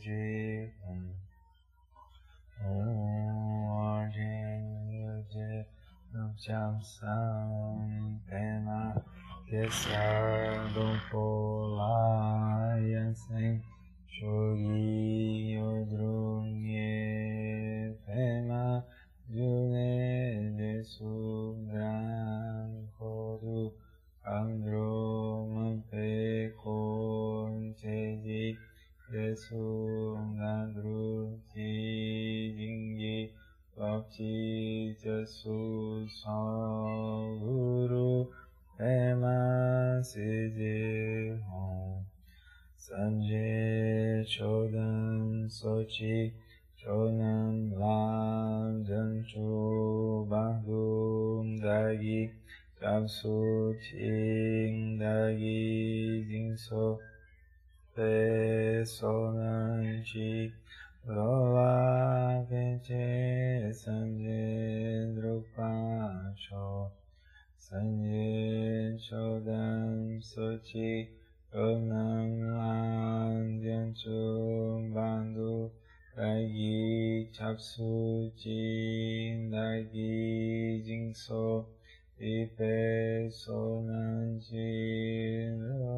Siji Om Arjen Yuje Nupcham Sam Pema Kesardon Polayasen Shogi 수지 나기 징소 이배소난지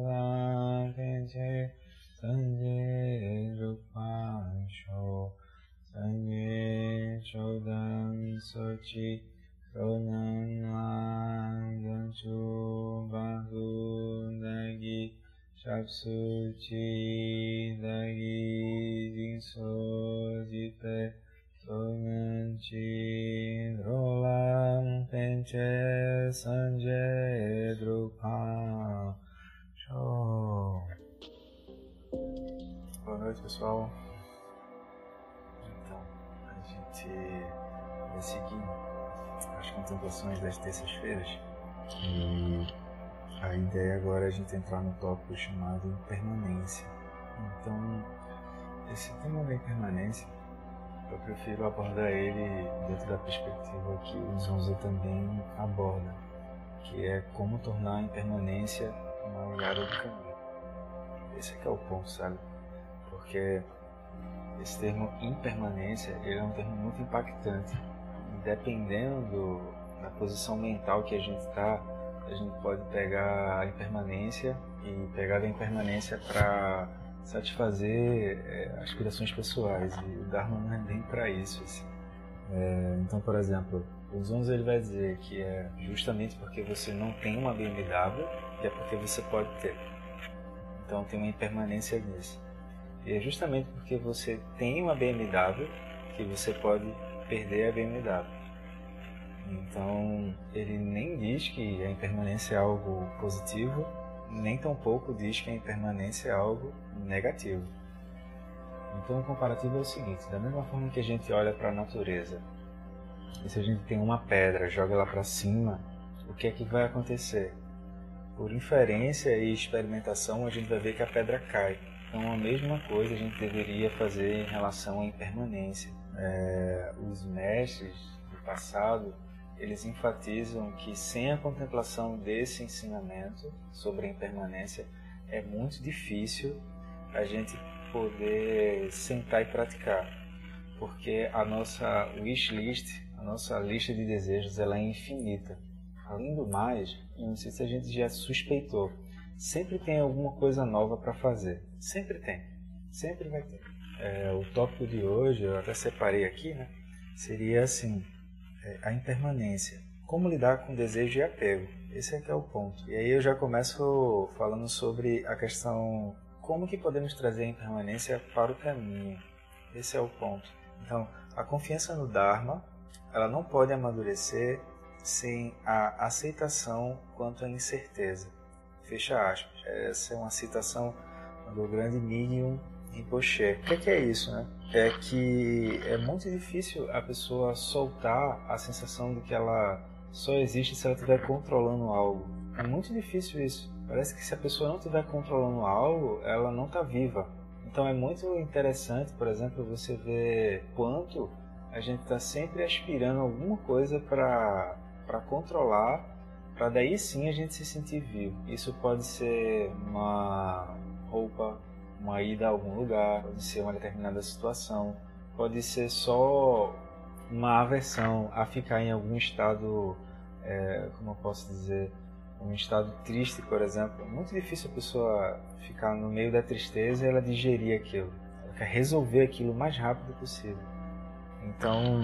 라겐제 산제 루판쇼 산제 조단 서치 로난만 연수 바구 나기 잡수지 나기 징소 지배 Chi Rolan Penche Sanje Drupa Show Boa noite pessoal Então, a gente vai seguindo as contemplações das terças-feiras. E a ideia agora é a gente entrar no tópico chamado impermanência. Então, esse tema da impermanência, eu prefiro abordar ele dentro da perspectiva que o Zonzo também aborda, que é como tornar a impermanência uma olhada do caminho. Esse é, é o ponto, sabe? Porque esse termo impermanência ele é um termo muito impactante dependendo da posição mental que a gente está, a gente pode pegar a impermanência e pegar a impermanência para satisfazer é, aspirações pessoais e o Dharma não é bem para isso. Assim. É, então, por exemplo, o Zonzo ele vai dizer que é justamente porque você não tem uma BMW que é porque você pode ter. Então tem uma impermanência nisso. E é justamente porque você tem uma BMW que você pode perder a BMW. Então, ele nem diz que a impermanência é algo positivo, nem tampouco diz que a impermanência é algo negativo. Então, o comparativo é o seguinte: da mesma forma que a gente olha para a natureza, e se a gente tem uma pedra, joga ela para cima, o que é que vai acontecer? Por inferência e experimentação, a gente vai ver que a pedra cai. Então, a mesma coisa a gente deveria fazer em relação à impermanência. É, os mestres do passado eles enfatizam que sem a contemplação desse ensinamento sobre a impermanência é muito difícil a gente poder sentar e praticar, porque a nossa wish list, a nossa lista de desejos, ela é infinita. Além do mais, não sei se a gente já suspeitou, sempre tem alguma coisa nova para fazer. Sempre tem. Sempre vai ter. É, o tópico de hoje, eu até separei aqui, né? Seria assim, a impermanência. Como lidar com desejo e apego. Esse é que é o ponto. E aí eu já começo falando sobre a questão como que podemos trazer a impermanência para o caminho. Esse é o ponto. Então, a confiança no Dharma, ela não pode amadurecer sem a aceitação quanto à incerteza. Fecha aspas. Essa é uma citação do grande Mignon Rinpoche. O que é, que é isso, né? É que é muito difícil a pessoa soltar a sensação de que ela só existe se ela estiver controlando algo. É muito difícil isso. Parece que se a pessoa não estiver controlando algo, ela não está viva. Então é muito interessante, por exemplo, você ver quanto a gente está sempre aspirando alguma coisa para controlar, para daí sim a gente se sentir vivo. Isso pode ser uma roupa, uma ida a algum lugar, pode ser uma determinada situação, pode ser só uma aversão a ficar em algum estado, é, como eu posso dizer, um estado triste, por exemplo. É muito difícil a pessoa ficar no meio da tristeza e ela digerir aquilo. Ela quer resolver aquilo o mais rápido possível. Então,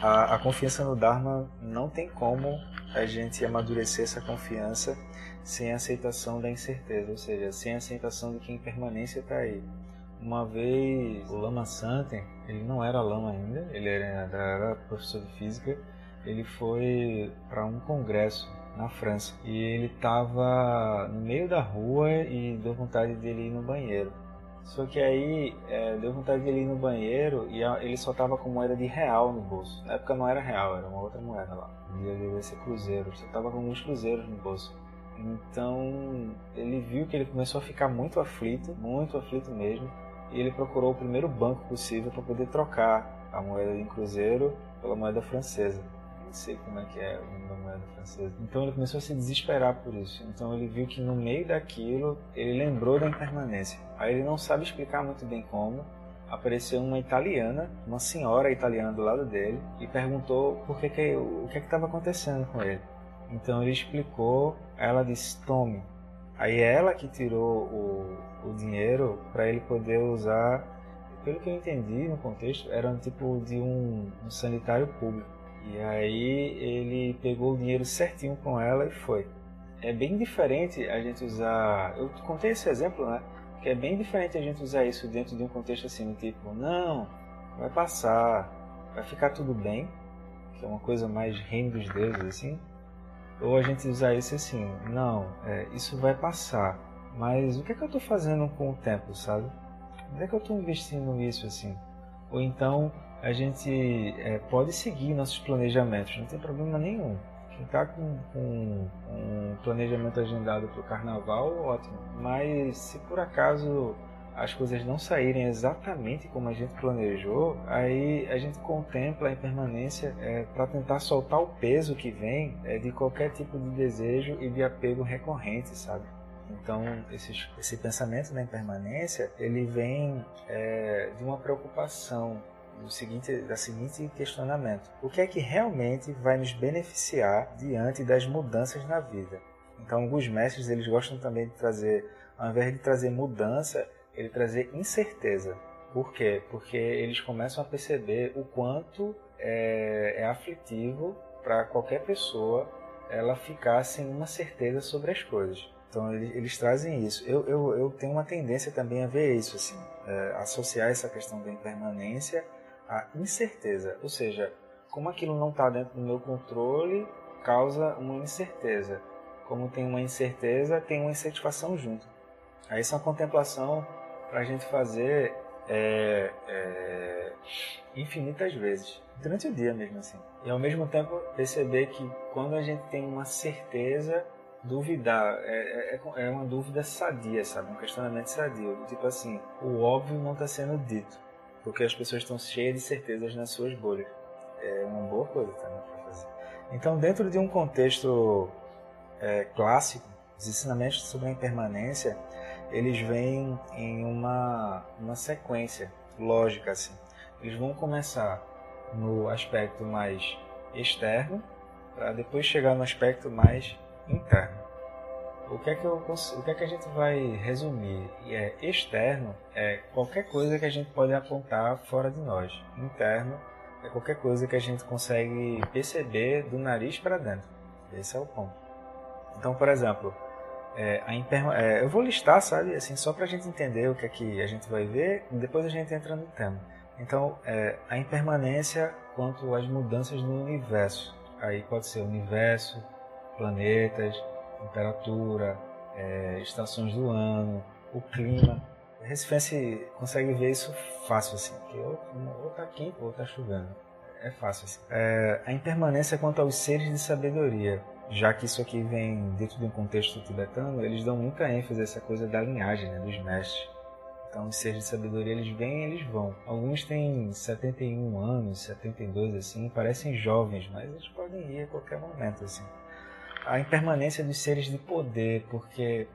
a, a confiança no Dharma não tem como a gente amadurecer essa confiança sem aceitação da incerteza, ou seja, sem aceitação de que a impermanência está aí. Uma vez o Lama Santen, ele não era lama ainda, ele era, era professor de física, ele foi para um congresso na França e ele estava no meio da rua e deu vontade dele ir no banheiro. Só que aí é, deu vontade dele ir no banheiro e ele só tava com moeda de real no bolso. Na época não era real, era uma outra moeda lá. Devia ser cruzeiro. Só tava com alguns cruzeiros no bolso. Então ele viu que ele começou a ficar muito aflito, muito aflito mesmo. E ele procurou o primeiro banco possível para poder trocar a moeda em cruzeiro pela moeda francesa não sei como é que é o nome da moeda francesa. Então ele começou a se desesperar por isso. Então ele viu que no meio daquilo ele lembrou da impermanência. Aí ele não sabe explicar muito bem como. Apareceu uma italiana, uma senhora italiana do lado dele e perguntou por que, que o que é estava acontecendo com ele. Então ele explicou. Ela disse: "Tome". Aí é ela que tirou o, o dinheiro para ele poder usar. Pelo que eu entendi no contexto, era um tipo de um, um sanitário público. E aí ele pegou o dinheiro certinho com ela e foi. É bem diferente a gente usar. Eu contei esse exemplo, né? Que é bem diferente a gente usar isso dentro de um contexto assim, tipo, não, vai passar, vai ficar tudo bem, que é uma coisa mais reino dos deuses, assim. Ou a gente usar isso assim, não, é, isso vai passar, mas o que é que eu estou fazendo com o tempo, sabe? Onde é que eu estou investindo isso assim? Ou então, a gente é, pode seguir nossos planejamentos, não tem problema nenhum. Quem está com, com, um planejamento agendado para o carnaval, ótimo. Mas se por acaso as coisas não saírem exatamente como a gente planejou, aí a gente contempla a impermanência é, para tentar soltar o peso que vem é, de qualquer tipo de desejo e de apego recorrente, sabe? Então, esse, esse pensamento da impermanência, ele vem é, de uma preocupação do seguinte, da seguinte questionamento: o que é que realmente vai nos beneficiar diante das mudanças na vida? Então, alguns mestres eles gostam também de trazer, ao invés de trazer mudança, ele trazer incerteza. Por quê? Porque eles começam a perceber o quanto é, é aflitivo para qualquer pessoa ela ficar sem uma certeza sobre as coisas. Então eles, eles trazem isso. Eu, eu, eu, tenho uma tendência também a ver isso, assim, é, associar essa questão da impermanência à incerteza. Ou seja, como aquilo não está dentro do meu controle, causa uma incerteza. Como tem uma incerteza, tem uma insatisfação junto. Aí essa é uma contemplação para a gente fazer é, é, infinitas vezes, durante o dia mesmo assim. E ao mesmo tempo perceber que quando a gente tem uma certeza duvidar é, é, é, uma dúvida sadia, sabe? Um questionamento sadio. Tipo assim, o óbvio não está sendo dito, porque as pessoas estão cheias de certezas nas suas bolhas. É uma boa coisa também para fazer. Então, dentro de um contexto é, clássico, Os ensinamentos sobre a impermanência, eles vêm em uma, uma sequência lógica, assim. Eles vão começar no aspecto mais externo, para depois chegar no aspecto mais interno. O que, é que, eu, o que é que a gente vai resumir? É externo é qualquer coisa que a gente pode apontar fora de nós. Interno é qualquer coisa que a gente consegue perceber do nariz para dentro. Esse é o ponto. Então, por exemplo, é, a imperma é, eu vou listar, sabe, assim, só para a gente entender o que é que a gente vai ver, e depois a gente entra no tema. Então, é, a impermanência quanto às mudanças no universo. Aí pode ser universo, planetas, temperatura, é, estações do ano, o clima. O Recifense consegue ver isso fácil, assim, que ou, ou tá quente ou tá chovendo. É fácil, assim. É, a impermanência quanto aos seres de sabedoria. Já que isso aqui vem dentro de um contexto tibetano, eles dão muita ênfase a essa coisa da linhagem, né, dos mestres. Então, os seres de sabedoria, eles vêm eles vão. Alguns têm 71 anos, 72, assim, parecem jovens, mas eles podem ir a qualquer momento, assim a impermanência dos seres de poder, porque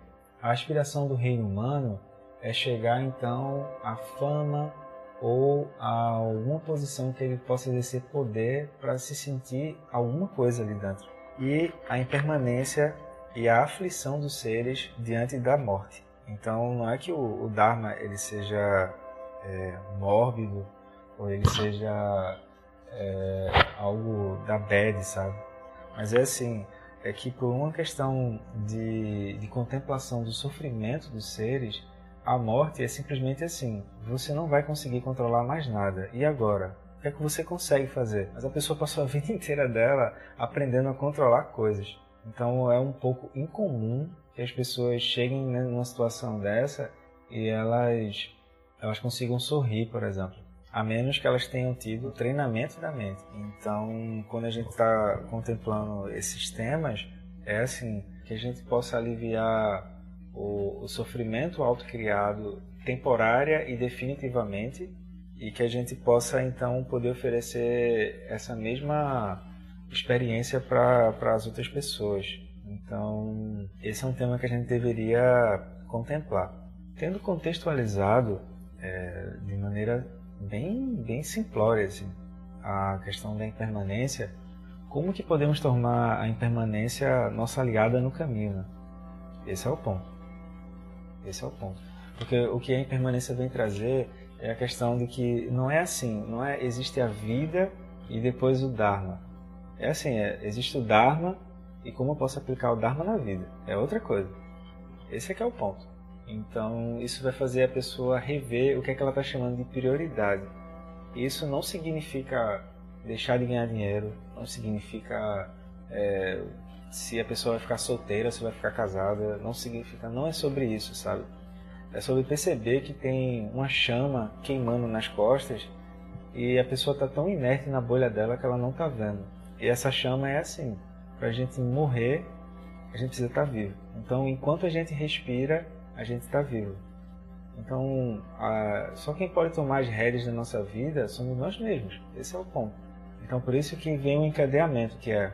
a aspiração do reino humano é chegar então à fama ou a alguma posição que ele possa exercer poder para se sentir alguma coisa ali dentro. E a impermanência e a aflição dos seres diante da morte. Então não é que o, o Dharma ele seja é, mórbido ou ele seja é, algo da bad, sabe? Mas é assim, é que por uma questão de, de contemplação do sofrimento dos seres, a morte é simplesmente assim: você não vai conseguir controlar mais nada. E agora? Que é que você consegue fazer? Mas a pessoa passou a vida inteira dela aprendendo a controlar coisas. Então é um pouco incomum que as pessoas cheguem numa situação dessa e elas, elas consigam sorrir, por exemplo a menos que elas tenham tido treinamento da mente. Então, quando a gente está contemplando esses temas, é assim que a gente possa aliviar o, o sofrimento autocriado temporária e definitivamente e que a gente possa então poder oferecer essa mesma experiência para as outras pessoas. Então, esse é um tema que a gente deveria contemplar. Tendo contextualizado é, de maneira bem, bem simplória assim, a questão da impermanência. Como que podemos tornar a impermanência nossa aliada no caminho? Né? Esse é o ponto. Esse é o ponto. Porque o que a impermanência vem trazer é a questão de que não é assim, não é existe a vida e depois o Dharma. É assim, é, existe o Dharma e como eu posso aplicar o Dharma na vida. É outra coisa. Esse é que é o ponto. Então, isso vai fazer a pessoa rever o que, é que ela está chamando de prioridade. Isso não significa deixar de ganhar dinheiro, não significa é, se a pessoa vai ficar solteira, se vai ficar casada, não significa, não é sobre isso, sabe? É sobre perceber que tem uma chama queimando nas costas e a pessoa está tão inerte na bolha dela que ela não está vendo. E essa chama é assim: para a gente morrer, a gente precisa estar tá vivo. Então, enquanto a gente respira, a gente está vivo. Então, a, só quem pode tomar as rédeas da nossa vida somos nós mesmos. Esse é o ponto. Então, por isso que vem o encadeamento, que é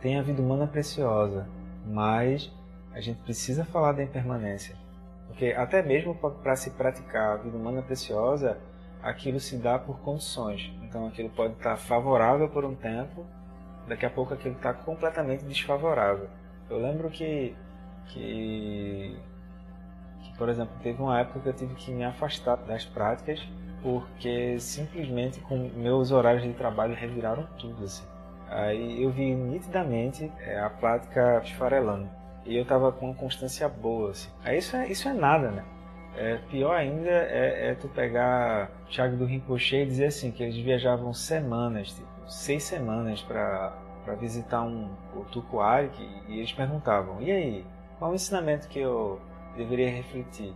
tem a vida humana preciosa, mas a gente precisa falar da impermanência. Porque até mesmo para se praticar a vida humana preciosa, aquilo se dá por condições. Então, aquilo pode estar favorável por um tempo, daqui a pouco aquilo está completamente desfavorável. Eu lembro que, que por exemplo, teve uma época que eu tive que me afastar das práticas porque simplesmente com meus horários de trabalho reviraram tudo assim. Aí eu vi nitidamente é, a prática esfarelando e eu tava com uma constância boa assim. Aí isso é, isso é nada, né? É, pior ainda é, é tu pegar Thiago do Rinpoche e dizer assim que eles viajavam semanas, tipo, seis semanas para visitar um o e eles perguntavam: "E aí, qual o ensinamento que eu deveria refletir.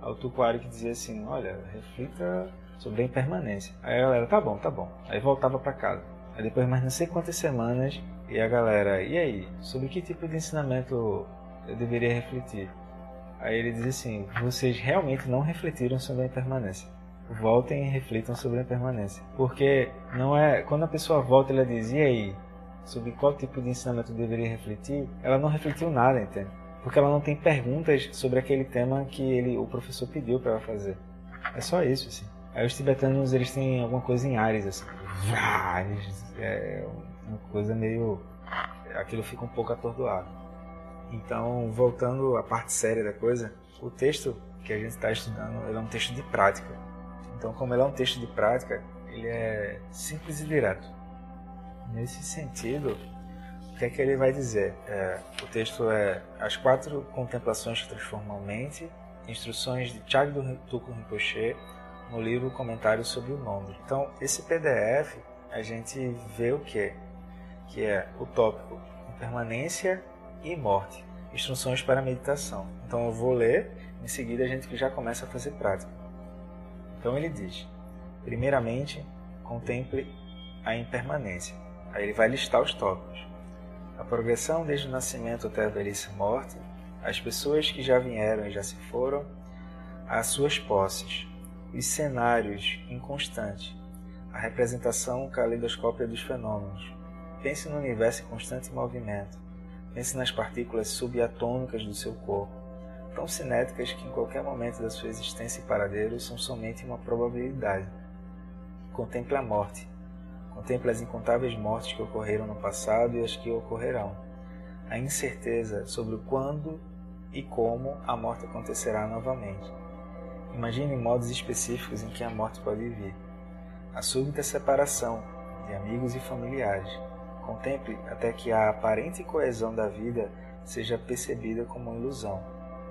Ao Tucuari que dizia assim, olha, reflita sobre a impermanência. Aí a galera, tá bom, tá bom. Aí voltava para casa. Aí depois mais não sei quantas semanas, e a galera, e aí, sobre que tipo de ensinamento eu deveria refletir? Aí ele diz assim, vocês realmente não refletiram sobre a impermanência. Voltem e reflitam sobre a impermanência. Porque não é. Quando a pessoa volta ela diz, e aí? Sobre qual tipo de ensinamento eu deveria refletir? Ela não refletiu nada, entende? porque ela não tem perguntas sobre aquele tema que ele, o professor pediu para ela fazer. É só isso, assim. Aí os tibetanos, eles têm alguma coisa em Ares, assim. É uma coisa meio... Aquilo fica um pouco atordoado. Então, voltando à parte séria da coisa, o texto que a gente está estudando é um texto de prática. Então, como ele é um texto de prática, ele é simples e direto. Nesse sentido, o que é que ele vai dizer? É, o texto é As Quatro Contemplações que Transformam a Mente, instruções de Chagdo Tuku Rinpoche, no livro Comentários sobre o Nome. Então, esse PDF, a gente vê o que? Que é o tópico Impermanência e Morte, instruções para meditação. Então, eu vou ler, em seguida a gente já começa a fazer prática. Então, ele diz: primeiramente, contemple a impermanência. Aí ele vai listar os tópicos. A progressão desde o nascimento até a velhice e morte, as pessoas que já vieram e já se foram, as suas posses, os cenários inconstantes, a representação calidoscópia dos fenômenos. Pense no universo em constante movimento. Pense nas partículas subatômicas do seu corpo, tão cinéticas que em qualquer momento da sua existência e paradeiro são somente uma probabilidade. Contemple a morte, Contemple as incontáveis mortes que ocorreram no passado e as que ocorrerão. A incerteza sobre quando e como a morte acontecerá novamente. Imagine modos específicos em que a morte pode vir. A súbita separação de amigos e familiares. Contemple até que a aparente coesão da vida seja percebida como uma ilusão.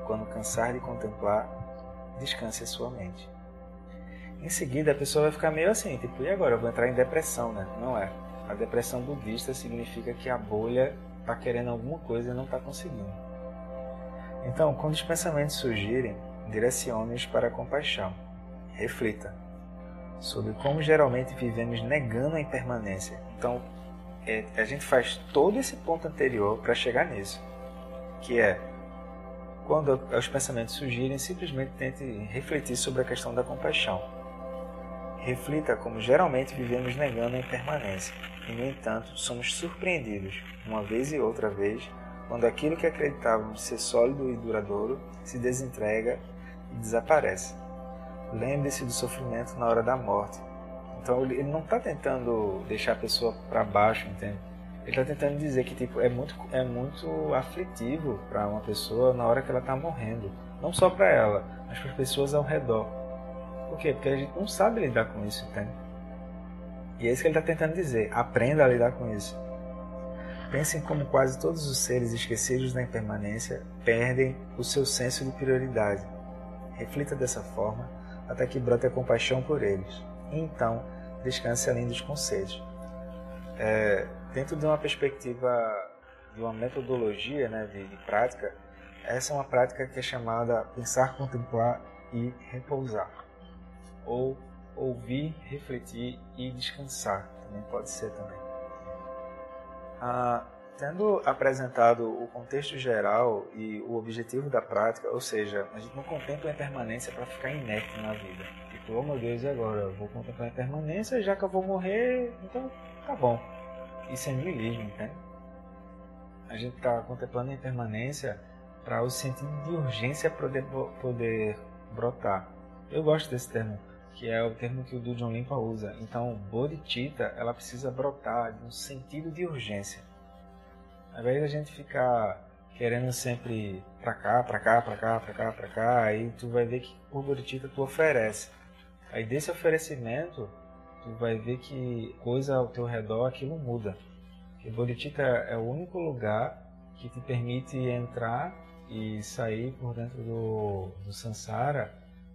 Quando cansar de contemplar, descanse a sua mente. Em seguida, a pessoa vai ficar meio assim, tipo, e agora? Eu vou entrar em depressão, né? Não é. A depressão budista significa que a bolha está querendo alguma coisa e não está conseguindo. Então, quando os pensamentos surgirem, direcione-os para a compaixão. Reflita sobre como geralmente vivemos negando a impermanência. Então, é, a gente faz todo esse ponto anterior para chegar nisso, que é quando os pensamentos surgirem, simplesmente tente refletir sobre a questão da compaixão reflita como geralmente vivemos negando a impermanência, e no entanto somos surpreendidos, uma vez e outra vez, quando aquilo que acreditávamos ser sólido e duradouro se desentrega e desaparece. Lembre-se do sofrimento na hora da morte. Então ele não está tentando deixar a pessoa para baixo, entende? Ele está tentando dizer que tipo é muito é muito aflitivo para uma pessoa na hora que ela está morrendo, não só para ela, mas para as pessoas ao redor. Por quê? Porque a gente não sabe lidar com isso, entende? E é isso que ele está tentando dizer. Aprenda a lidar com isso. Pensem como quase todos os seres esquecidos da impermanência perdem o seu senso de prioridade. Reflita dessa forma até que brote a compaixão por eles. Então, descanse além dos conceitos. É, dentro de uma perspectiva, de uma metodologia né, de, de prática, essa é uma prática que é chamada pensar, contemplar e repousar ou ouvir, refletir e descansar. Também pode ser também. Ah, tendo apresentado o contexto geral e o objetivo da prática, ou seja, a gente não contempla a impermanência para ficar inerte na vida. Oh meu Deus, e agora? Eu vou contemplar a impermanência, já que eu vou morrer, então tá bom. Isso é niilismo, entende? A gente está contemplando a impermanência para o sentido de urgência poder, poder brotar. Eu gosto desse termo que é o termo que o Dujon Limpa usa. Então, bodhicitta, ela precisa brotar de um sentido de urgência. Ao invés da gente ficar querendo sempre pra cá, pra cá, pra cá, pra cá, pra cá, aí tu vai ver que por bodhicitta tu oferece. Aí desse oferecimento, tu vai ver que coisa ao teu redor aquilo muda. Porque bodhicitta é o único lugar que te permite entrar e sair por dentro do, do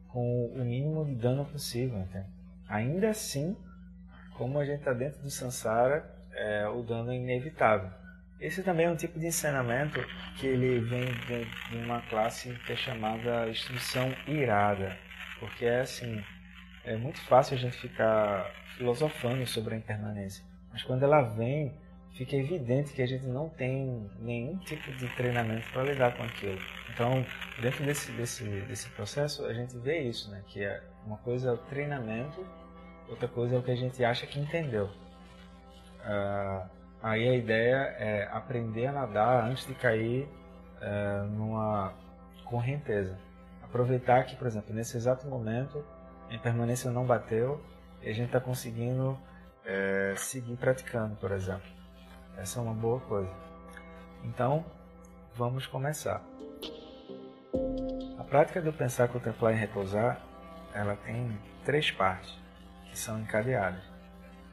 com o mínimo de dano possível. Entende? Ainda assim, como a gente está dentro do Sansara, é, o dano é inevitável. Esse também é um tipo de ensinamento que ele vem de uma classe que é chamada instrução irada, porque é assim, é muito fácil a gente ficar filosofando sobre a impermanência, mas quando ela vem, fica evidente que a gente não tem nenhum tipo de treinamento para lidar com aquilo. Então, dentro desse, desse, desse processo, a gente vê isso, né? que é uma coisa é o treinamento, outra coisa é o que a gente acha que entendeu. Uh, aí a ideia é aprender a nadar antes de cair é, numa correnteza. Aproveitar que, por exemplo, nesse exato momento, a impermanência não bateu e a gente está conseguindo é, seguir praticando, por exemplo. Essa é uma boa coisa. Então, vamos começar. A prática do pensar, contemplar e repousar, ela tem três partes que são encadeadas.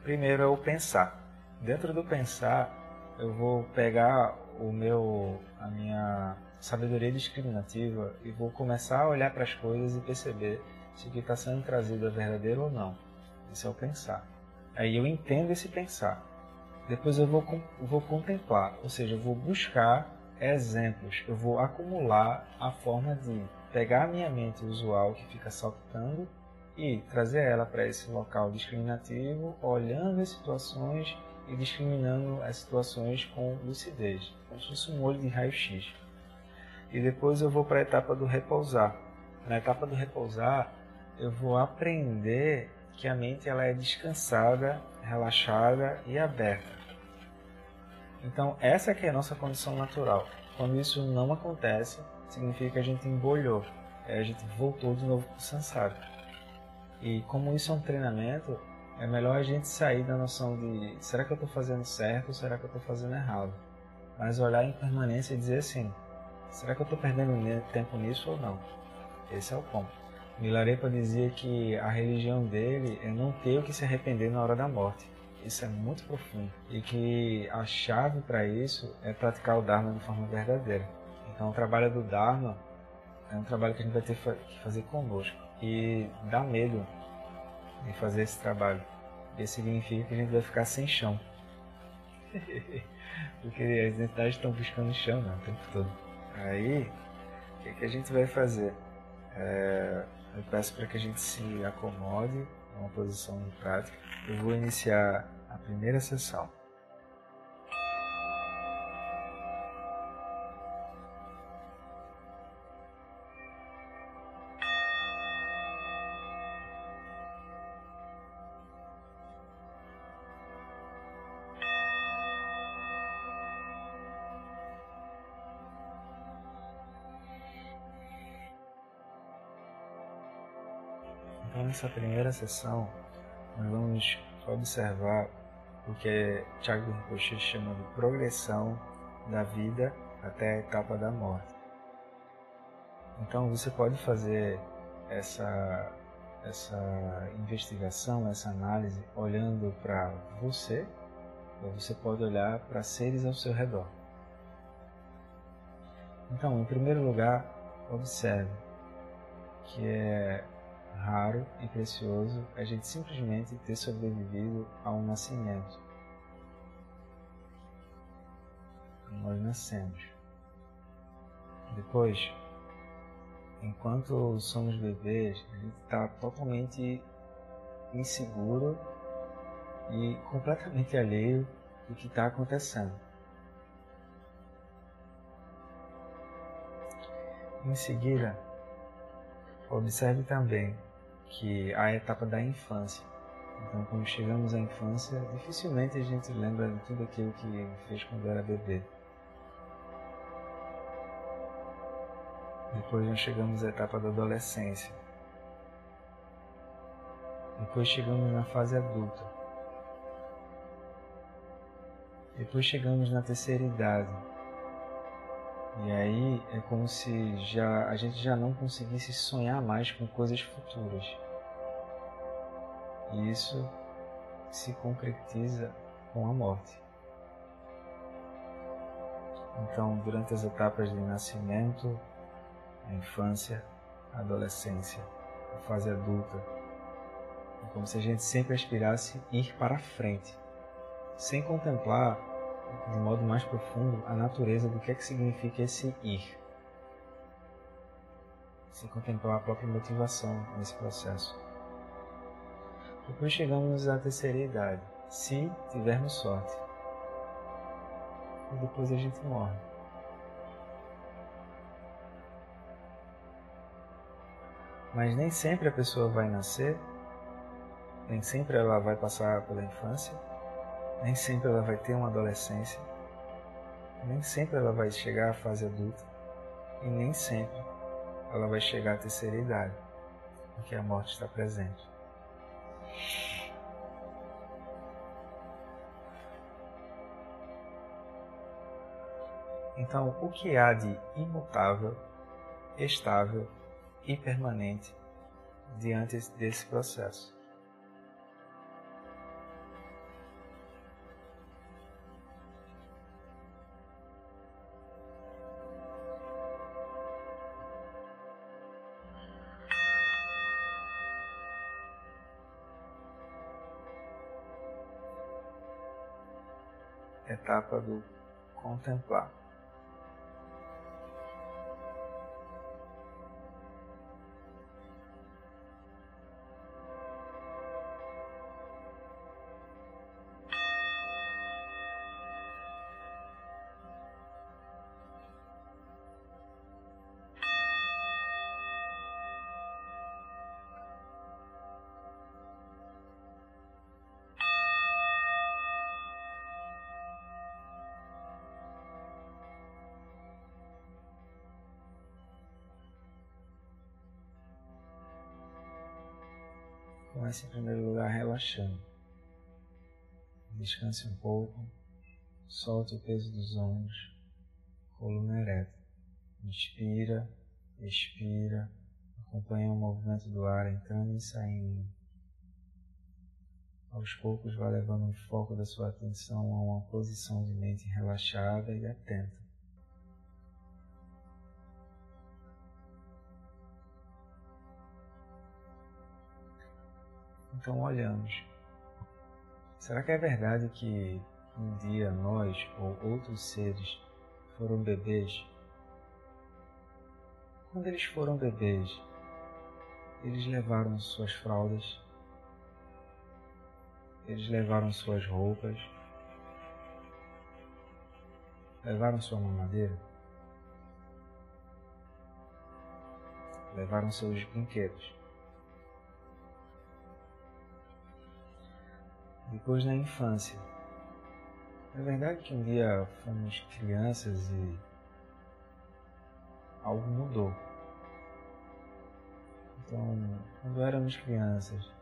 Primeiro é o pensar. Dentro do pensar, eu vou pegar o meu, a minha sabedoria discriminativa e vou começar a olhar para as coisas e perceber se o que está sendo trazido é verdadeiro ou não. Isso é o pensar. Aí eu entendo esse pensar. Depois eu vou, vou contemplar, ou seja, eu vou buscar exemplos, eu vou acumular a forma de pegar a minha mente usual que fica saltando e trazer ela para esse local discriminativo, olhando as situações e discriminando as situações com lucidez, como se fosse um olho de raio-x. E depois eu vou para a etapa do repousar. Na etapa do repousar, eu vou aprender que a mente ela é descansada, relaxada e aberta. Então, essa que é a nossa condição natural. Quando isso não acontece, significa que a gente embolhou, a gente voltou de novo para o samsara. E como isso é um treinamento, é melhor a gente sair da noção de será que eu estou fazendo certo ou será que eu estou fazendo errado? Mas olhar em permanência e dizer assim, será que eu estou perdendo tempo nisso ou não? Esse é o ponto. Milarepa dizia que a religião dele é não ter o que se arrepender na hora da morte. Isso é muito profundo. E que a chave para isso é praticar o Dharma de forma verdadeira. Então, o trabalho do Dharma é um trabalho que a gente vai ter que fazer conosco. E dá medo de fazer esse trabalho. Isso significa que a gente vai ficar sem chão. Porque as entidades estão buscando chão né, o tempo todo. Aí, o que, que a gente vai fazer? É, eu peço para que a gente se acomode uma posição prática. Eu vou iniciar a primeira sessão. Nessa primeira sessão, nós vamos observar o que Thiago Rinpoche chama de progressão da vida até a etapa da morte. Então, você pode fazer essa, essa investigação, essa análise, olhando para você, ou você pode olhar para seres ao seu redor. Então, em primeiro lugar, observe que é raro e precioso a gente simplesmente ter sobrevivido a um nascimento. Nós nascemos. Depois, enquanto somos bebês, a gente está totalmente inseguro e completamente alheio do que está acontecendo. Em seguida, observe também que a etapa da infância. Então, quando chegamos à infância, dificilmente a gente lembra de tudo aquilo que fez quando era bebê. Depois nós chegamos à etapa da adolescência. Depois chegamos na fase adulta. Depois chegamos na terceira idade. E aí é como se já a gente já não conseguisse sonhar mais com coisas futuras. E isso se concretiza com a morte. Então, durante as etapas de nascimento, a infância, a adolescência, a fase adulta, é como se a gente sempre aspirasse ir para frente, sem contemplar de modo mais profundo a natureza do que é que significa esse ir. Sem contemplar a própria motivação nesse processo. Depois chegamos à terceira idade, se tivermos sorte. E depois a gente morre. Mas nem sempre a pessoa vai nascer, nem sempre ela vai passar pela infância, nem sempre ela vai ter uma adolescência, nem sempre ela vai chegar à fase adulta. E nem sempre ela vai chegar à terceira idade, porque a morte está presente. Então, o que há de imutável, estável e permanente diante desse processo? Do contemplar. Comece em primeiro lugar relaxando. Descanse um pouco, solte o peso dos ombros, coluna ereta. Inspira, expira, acompanha o movimento do ar entrando e saindo. Aos poucos vá levando o foco da sua atenção a uma posição de mente relaxada e atenta. Então olhamos. Será que é verdade que um dia nós ou outros seres foram bebês? Quando eles foram bebês, eles levaram suas fraldas, eles levaram suas roupas, levaram sua mamadeira, levaram seus brinquedos. Depois na infância. É verdade que um dia fomos crianças e algo mudou. Então, quando éramos crianças,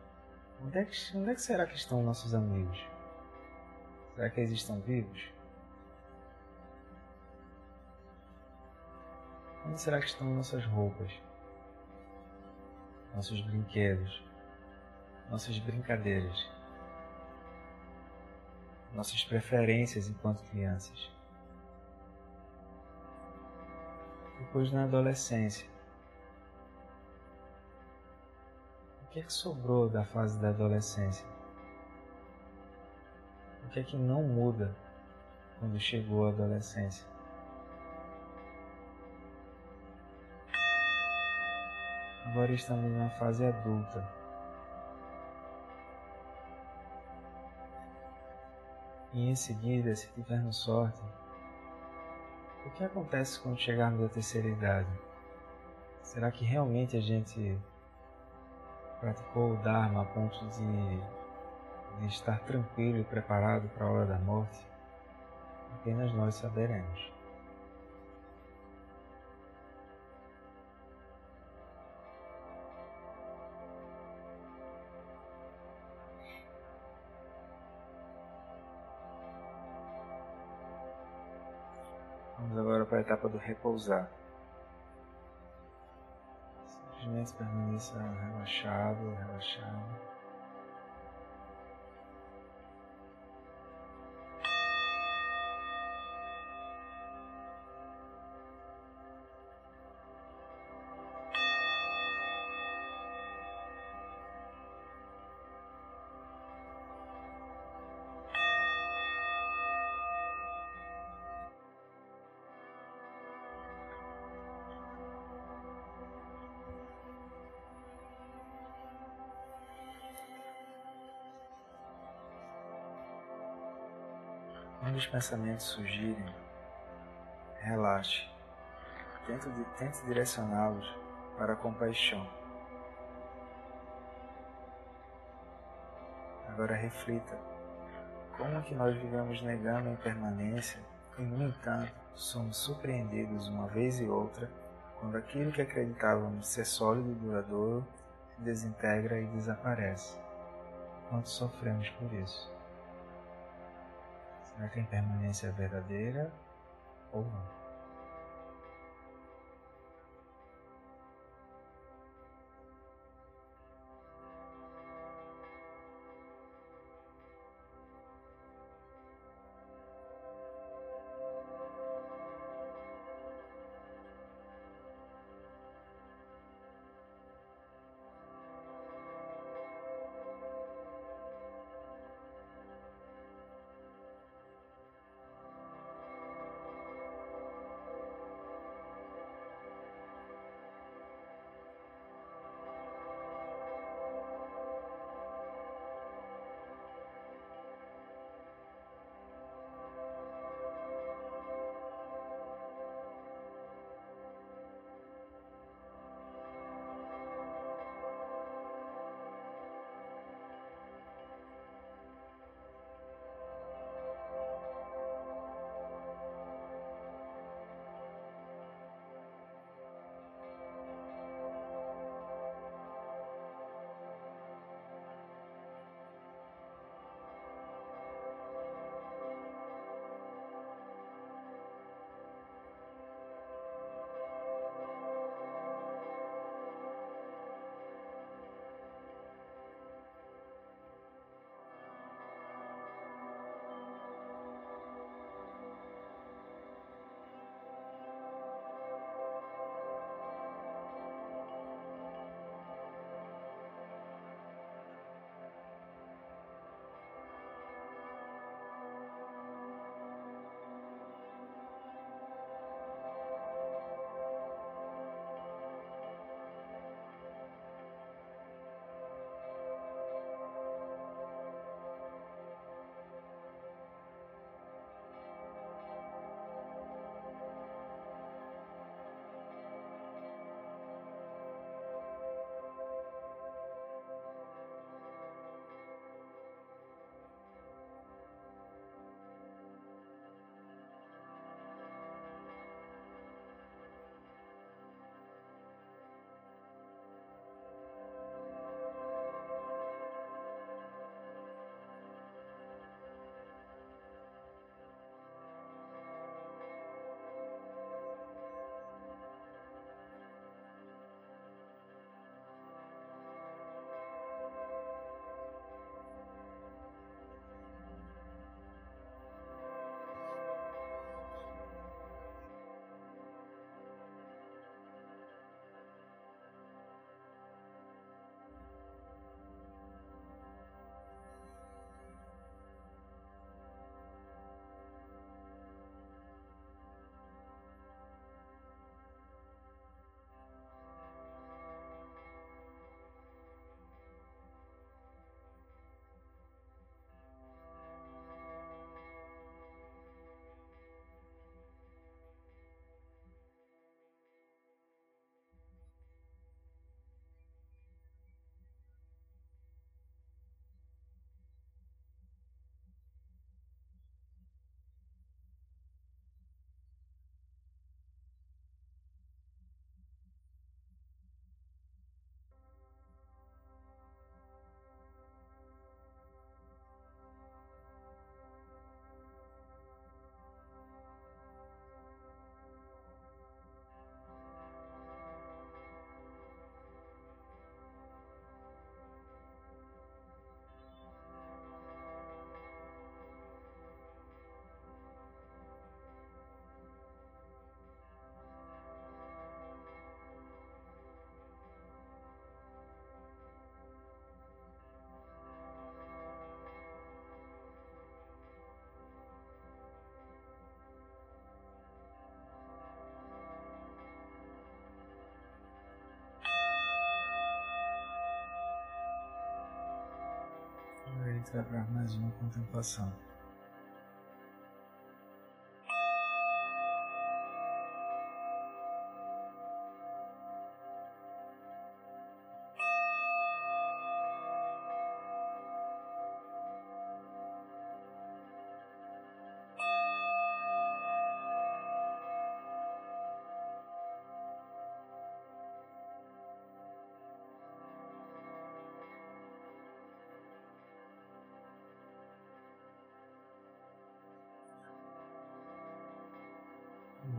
onde é que, onde é que será que estão nossos amigos? Será que eles estão vivos? Onde será que estão nossas roupas? Nossos brinquedos? Nossas brincadeiras? Nossas preferências enquanto crianças. Depois na adolescência. O que é que sobrou da fase da adolescência? O que é que não muda quando chegou a adolescência? Agora estamos na fase adulta. E em seguida, se tivermos sorte, o que acontece quando chegarmos à terceira idade? Será que realmente a gente praticou o Dharma a ponto de, de estar tranquilo e preparado para a hora da morte? Apenas nós saberemos. Vamos agora para a etapa do repousar. Simplesmente permaneça relaxado, relaxado. Os pensamentos surgirem, relaxe. Tente, tente direcioná-los para a compaixão. Agora reflita. Como que nós vivemos negando a impermanência e, no entanto, somos surpreendidos uma vez e outra quando aquilo que acreditávamos ser sólido e duradouro se desintegra e desaparece. Quanto sofremos por isso? Será que a impermanência é verdadeira ou não? Entrar para mais uma contemplação.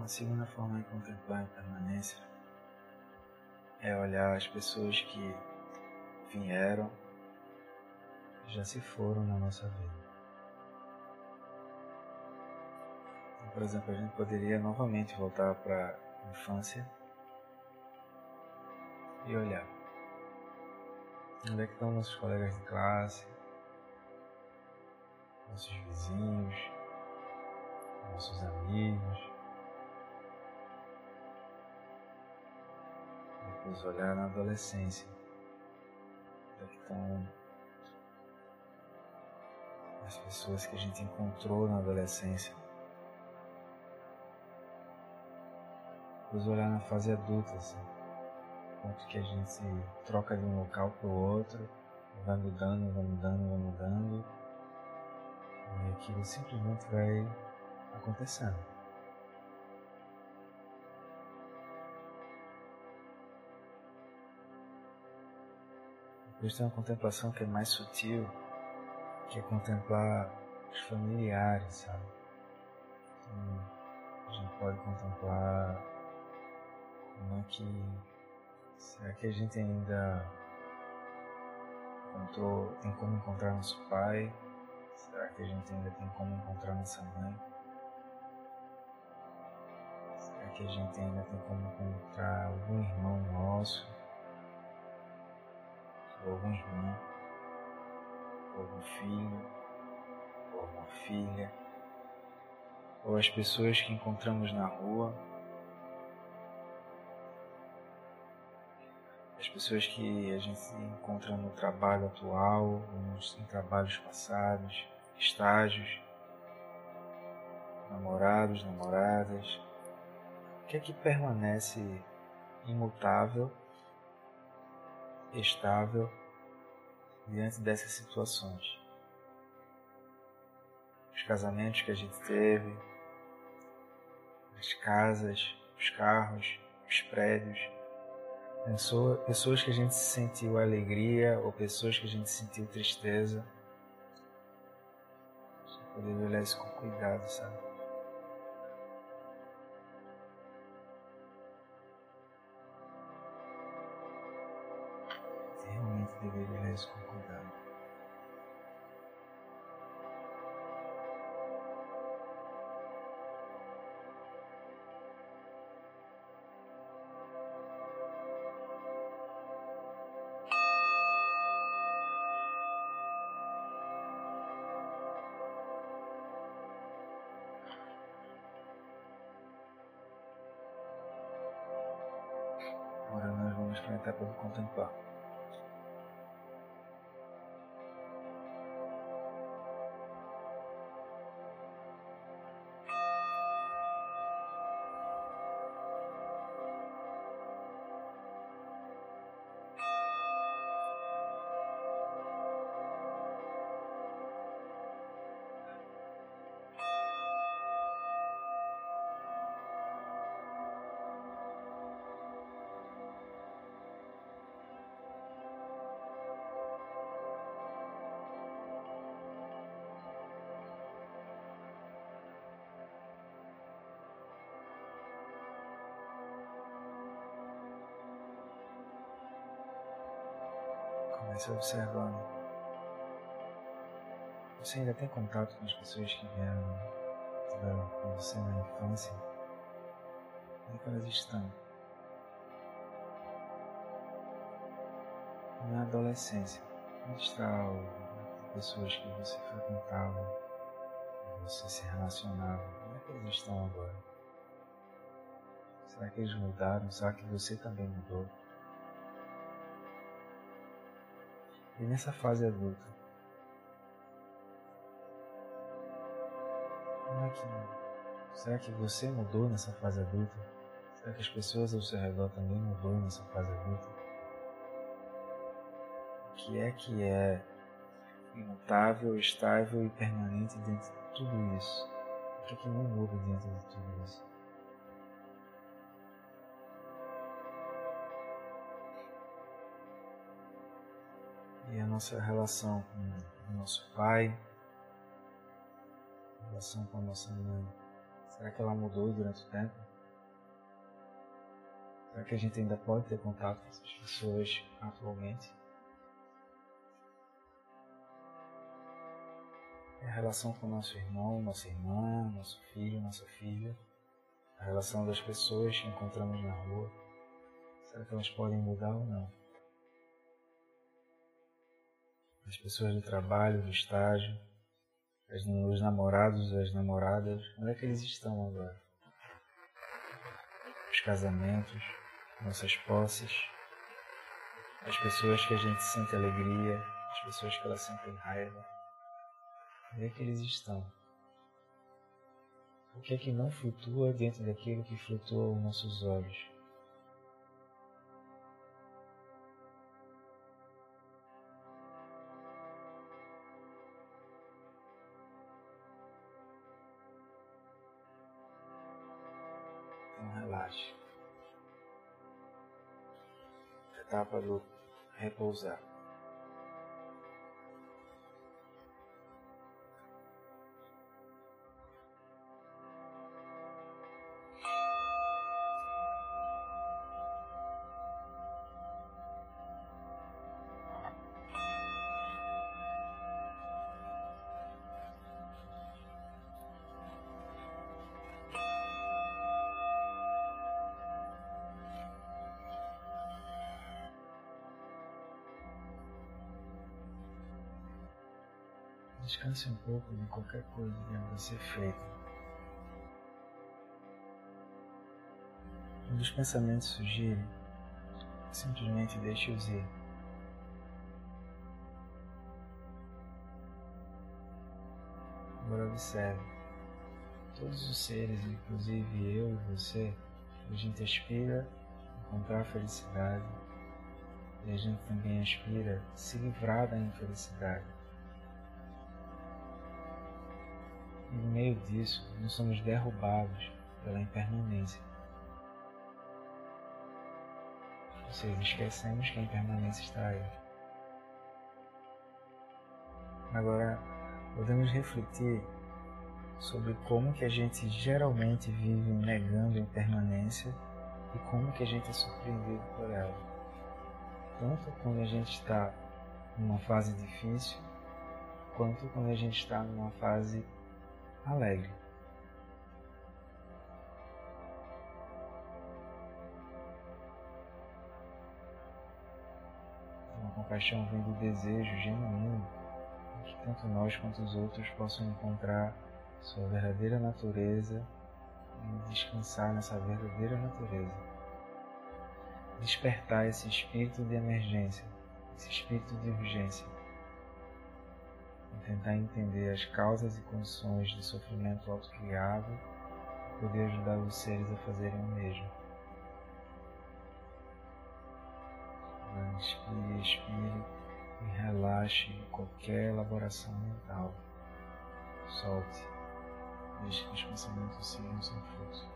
Uma segunda forma de contemplar a impermanência é olhar as pessoas que vieram e já se foram na nossa vida. Então, por exemplo, a gente poderia novamente voltar para a infância e olhar. Onde é que estão nossos colegas de classe, nossos vizinhos, nossos amigos. Depois olhar na adolescência. É que estão as pessoas que a gente encontrou na adolescência. Depois olhar na fase adulta, assim ponto que a gente troca de um local para o outro, vai mudando, vai mudando, vai mudando, e aquilo simplesmente vai acontecendo. Depois tem uma contemplação que é mais sutil, que é contemplar os familiares, sabe? Então, a gente pode contemplar como é que Será que a gente ainda encontrou, tem como encontrar nosso pai? Será que a gente ainda tem como encontrar nossa mãe? Será que a gente ainda tem como encontrar algum irmão nosso? Ou algum irmão? Ou algum filho? Ou alguma filha? Ou as pessoas que encontramos na rua? as pessoas que a gente encontra no trabalho atual, nos, em trabalhos passados, estágios, namorados, namoradas. O que é que permanece imutável, estável diante dessas situações? Os casamentos que a gente teve, as casas, os carros, os prédios Pessoa, pessoas que a gente sentiu alegria ou pessoas que a gente sentiu tristeza. Poder olhar isso com cuidado, sabe? Realmente deveria olhar isso com cuidado. até para contemplar. Comece observando. Você ainda tem contato com as pessoas que vieram, tiveram com você na infância? Onde é elas estão? Na adolescência, onde está as pessoas que você frequentava, que você se relacionava? Onde é que eles estão agora? Será que eles mudaram? Será que você também mudou? E nessa fase adulta, como é que. Será que você mudou nessa fase adulta? Será que as pessoas ao seu redor também mudou nessa fase adulta? O que é que é imutável, estável e permanente dentro de tudo isso? O que é que não muda dentro de tudo isso? E a nossa relação com o nosso pai, a relação com a nossa mãe, será que ela mudou durante o tempo? Será que a gente ainda pode ter contato com essas pessoas atualmente? a relação com nosso irmão, nossa irmã, nosso filho, nossa filha, a relação das pessoas que encontramos na rua. Será que elas podem mudar ou não? As pessoas do trabalho, do estágio, os namorados, as namoradas, onde é que eles estão agora? Os casamentos, nossas posses, as pessoas que a gente sente alegria, as pessoas que elas sentem raiva. Onde é que eles estão? O que é que não flutua dentro daquilo que flutua aos nossos olhos? Então relaxe. Etapa do repousar. Descanse um pouco de qualquer coisa que deva ser feita. Quando os pensamentos surgirem, simplesmente deixe-os ir. Agora observe. Todos os seres, inclusive eu e você, a gente aspira encontrar felicidade e a gente também aspira se livrar da infelicidade. E no meio disso, nós somos derrubados pela impermanência. Ou seja, esquecemos que a impermanência está aí. Agora, podemos refletir sobre como que a gente geralmente vive negando a impermanência e como que a gente é surpreendido por ela. Tanto quando a gente está numa fase difícil, quanto quando a gente está numa fase alegre. A compaixão vem do desejo genuíno de que tanto nós quanto os outros possam encontrar sua verdadeira natureza e descansar nessa verdadeira natureza. Despertar esse espírito de emergência, esse espírito de urgência tentar entender as causas e condições de sofrimento autocriado e poder ajudar os seres a fazerem o mesmo. Inspire, expire e relaxe qualquer elaboração mental. Solte. Deixe que os pensamentos sigam seu fluxo.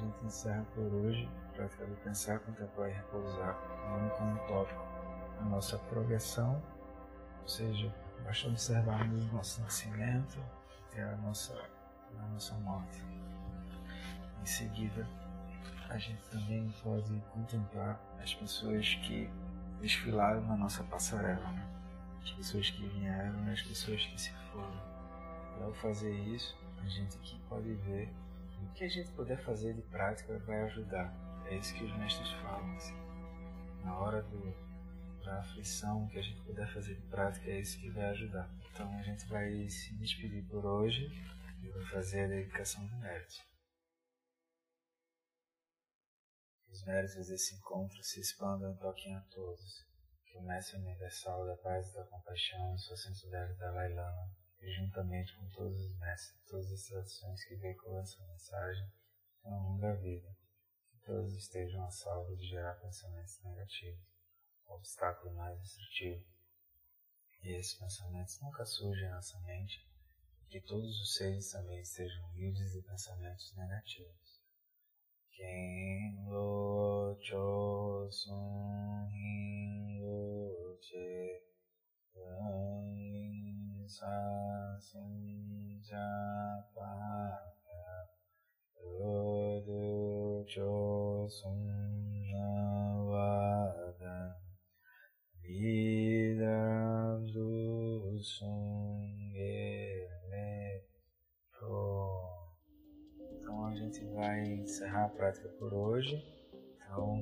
Gente encerra por hoje a prática do pensar, contemplar e repousar, vamos com um tópico a nossa progressão, ou seja, basta observarmos o nosso nascimento até a nossa, a nossa morte. Em seguida, a gente também pode contemplar as pessoas que desfilaram na nossa passarela, né? as pessoas que vieram as pessoas que se foram. E ao fazer isso, a gente aqui pode ver o que a gente puder fazer de prática vai ajudar. É isso que os mestres falam. Assim. Na hora do, da aflição, o que a gente puder fazer de prática é isso que vai ajudar. Então a gente vai se despedir por hoje e vai fazer a dedicação do mérito. Os méritos desse encontro se expandam e toquem a todos. Que o Mestre Universal da Paz e da Compaixão, sua santidade Dalai Lama, e juntamente com todos os mestres, todas as tradições que veiculam essa mensagem, tenham longa vida. Que todos estejam a salvo de gerar pensamentos negativos, obstáculo mais destrutivo. E esses pensamentos nunca surgem em nossa mente, e que todos os seres também estejam livres de pensamentos negativos. Ken lo cho sun hin lo che sa sin ja pa lo du cho sun na wa dan cho Então a gente vai encerrar a prática por hoje. Então,